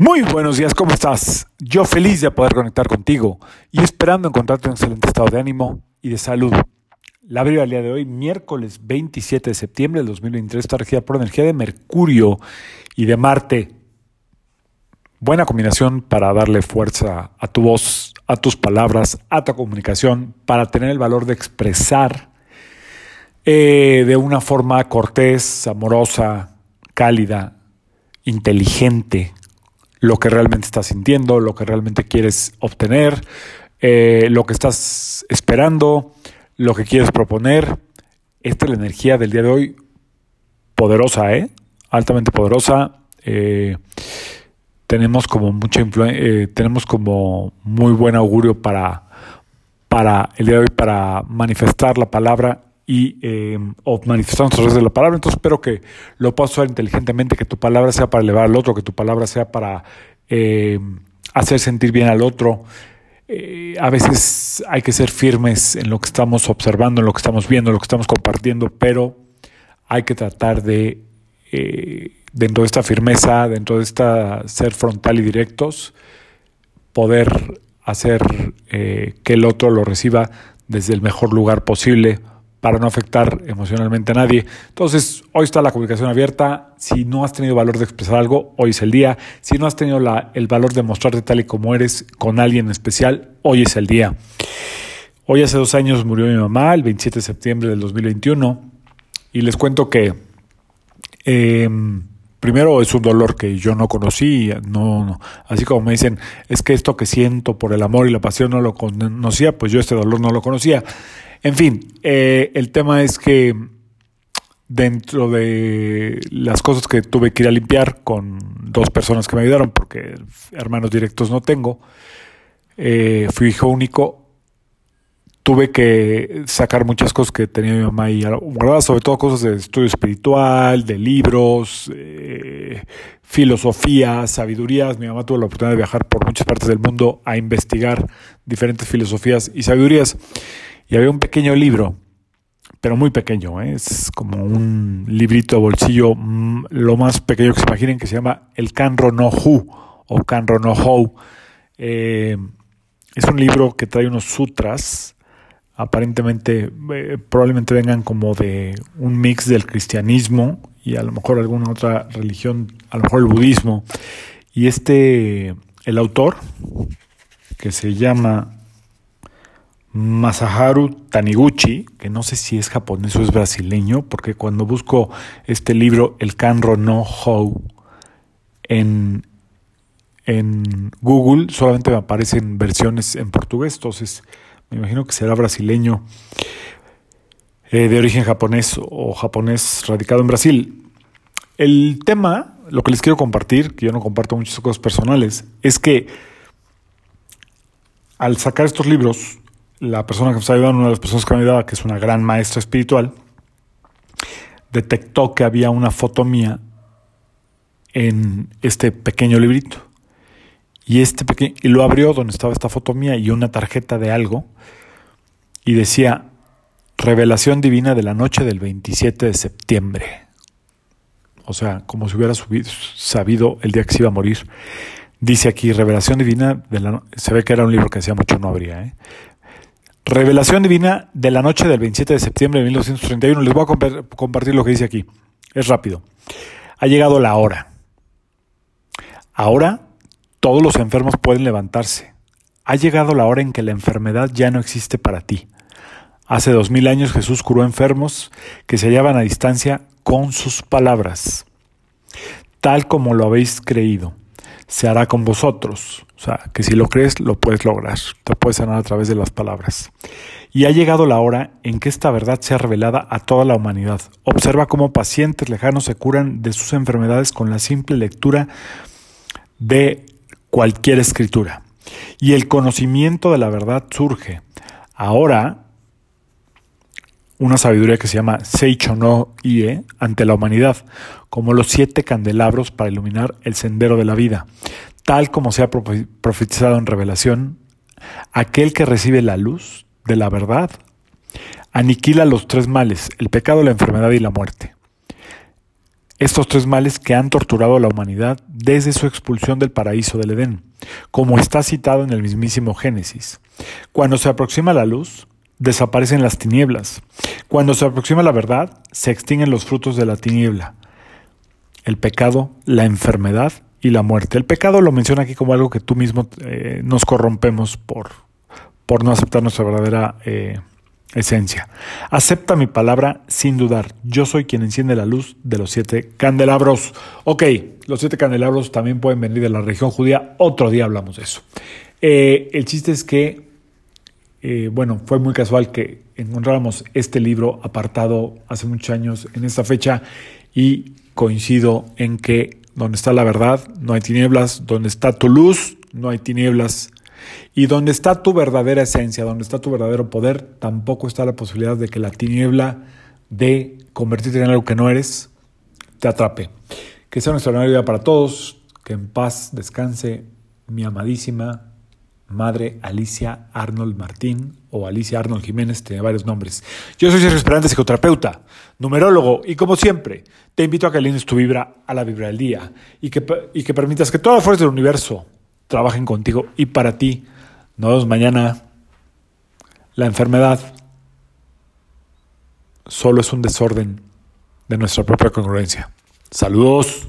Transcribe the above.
Muy buenos días, ¿cómo estás? Yo feliz de poder conectar contigo y esperando encontrarte en un excelente estado de ánimo y de salud. La breve al día de hoy, miércoles 27 de septiembre del 2023, está regida por energía de Mercurio y de Marte. Buena combinación para darle fuerza a tu voz, a tus palabras, a tu comunicación, para tener el valor de expresar eh, de una forma cortés, amorosa, cálida, inteligente, lo que realmente estás sintiendo, lo que realmente quieres obtener, eh, lo que estás esperando, lo que quieres proponer. Esta es la energía del día de hoy, poderosa, ¿eh? altamente poderosa. Eh, tenemos como mucha eh, tenemos como muy buen augurio para, para el día de hoy para manifestar la palabra y eh, o manifestarnos a través de la palabra. Entonces espero que lo puedas usar inteligentemente, que tu palabra sea para elevar al otro, que tu palabra sea para eh, hacer sentir bien al otro. Eh, a veces hay que ser firmes en lo que estamos observando, en lo que estamos viendo, en lo que estamos compartiendo, pero hay que tratar de, eh, dentro de esta firmeza, dentro de esta ser frontal y directos, poder hacer eh, que el otro lo reciba desde el mejor lugar posible para no afectar emocionalmente a nadie. Entonces, hoy está la comunicación abierta. Si no has tenido valor de expresar algo, hoy es el día. Si no has tenido el valor de mostrarte tal y como eres con alguien especial, hoy es el día. Hoy hace dos años murió mi mamá, el 27 de septiembre del 2021, y les cuento que eh, primero es un dolor que yo no conocí, no, no, así como me dicen, es que esto que siento por el amor y la pasión no lo conocía, pues yo este dolor no lo conocía. En fin, eh, el tema es que dentro de las cosas que tuve que ir a limpiar con dos personas que me ayudaron, porque hermanos directos no tengo, eh, fui hijo único, tuve que sacar muchas cosas que tenía mi mamá guardadas, sobre todo cosas de estudio espiritual, de libros, eh, filosofía, sabidurías. Mi mamá tuvo la oportunidad de viajar por muchas partes del mundo a investigar diferentes filosofías y sabidurías. Y había un pequeño libro, pero muy pequeño, ¿eh? es como un librito de bolsillo, mm, lo más pequeño que se imaginen, que se llama El Canro no Hu o Canro no Hou. Eh, es un libro que trae unos sutras, aparentemente, eh, probablemente vengan como de un mix del cristianismo y a lo mejor alguna otra religión, a lo mejor el budismo. Y este, el autor, que se llama Masaharu Taniguchi, que no sé si es japonés o es brasileño, porque cuando busco este libro, El Kanro no Hou, en, en Google solamente me aparecen versiones en portugués, entonces me imagino que será brasileño eh, de origen japonés o japonés radicado en Brasil. El tema, lo que les quiero compartir, que yo no comparto muchas cosas personales, es que al sacar estos libros, la persona que me está ayudando, una de las personas que me ayudaba, que es una gran maestra espiritual, detectó que había una foto mía en este pequeño librito. Y, este y lo abrió donde estaba esta foto mía y una tarjeta de algo. Y decía, revelación divina de la noche del 27 de septiembre. O sea, como si hubiera sabido el día que se iba a morir. Dice aquí, revelación divina, de la, se ve que era un libro que hacía mucho no habría, ¿eh? Revelación divina de la noche del 27 de septiembre de 1931. Les voy a compartir lo que dice aquí. Es rápido. Ha llegado la hora. Ahora todos los enfermos pueden levantarse. Ha llegado la hora en que la enfermedad ya no existe para ti. Hace dos mil años Jesús curó enfermos que se hallaban a distancia con sus palabras. Tal como lo habéis creído, se hará con vosotros. O sea, que si lo crees, lo puedes lograr. Te puedes sanar a través de las palabras. Y ha llegado la hora en que esta verdad sea revelada a toda la humanidad. Observa cómo pacientes lejanos se curan de sus enfermedades con la simple lectura de cualquier escritura. Y el conocimiento de la verdad surge. Ahora, una sabiduría que se llama Seicho no Ie ante la humanidad, como los siete candelabros para iluminar el sendero de la vida tal como se ha profetizado en revelación, aquel que recibe la luz de la verdad aniquila los tres males, el pecado, la enfermedad y la muerte. Estos tres males que han torturado a la humanidad desde su expulsión del paraíso del Edén, como está citado en el mismísimo Génesis. Cuando se aproxima la luz, desaparecen las tinieblas. Cuando se aproxima la verdad, se extinguen los frutos de la tiniebla. El pecado, la enfermedad y la muerte. El pecado lo menciona aquí como algo que tú mismo eh, nos corrompemos por, por no aceptar nuestra verdadera eh, esencia. Acepta mi palabra sin dudar. Yo soy quien enciende la luz de los siete candelabros. Ok, los siete candelabros también pueden venir de la región judía. Otro día hablamos de eso. Eh, el chiste es que, eh, bueno, fue muy casual que encontráramos este libro apartado hace muchos años en esta fecha y coincido en que donde está la verdad no hay tinieblas, donde está tu luz no hay tinieblas y donde está tu verdadera esencia, donde está tu verdadero poder, tampoco está la posibilidad de que la tiniebla de convertirte en algo que no eres te atrape. Que sea un extraordinario día para todos, que en paz descanse mi amadísima madre Alicia Arnold Martín o Alicia Arnold Jiménez, tiene varios nombres. Yo soy Sergio Esperante, psicoterapeuta, numerólogo, y como siempre, te invito a que alines tu vibra a la vibra del día y que, y que permitas que todas las fuerzas del universo trabajen contigo y para ti. Nos vemos mañana. La enfermedad solo es un desorden de nuestra propia congruencia. Saludos.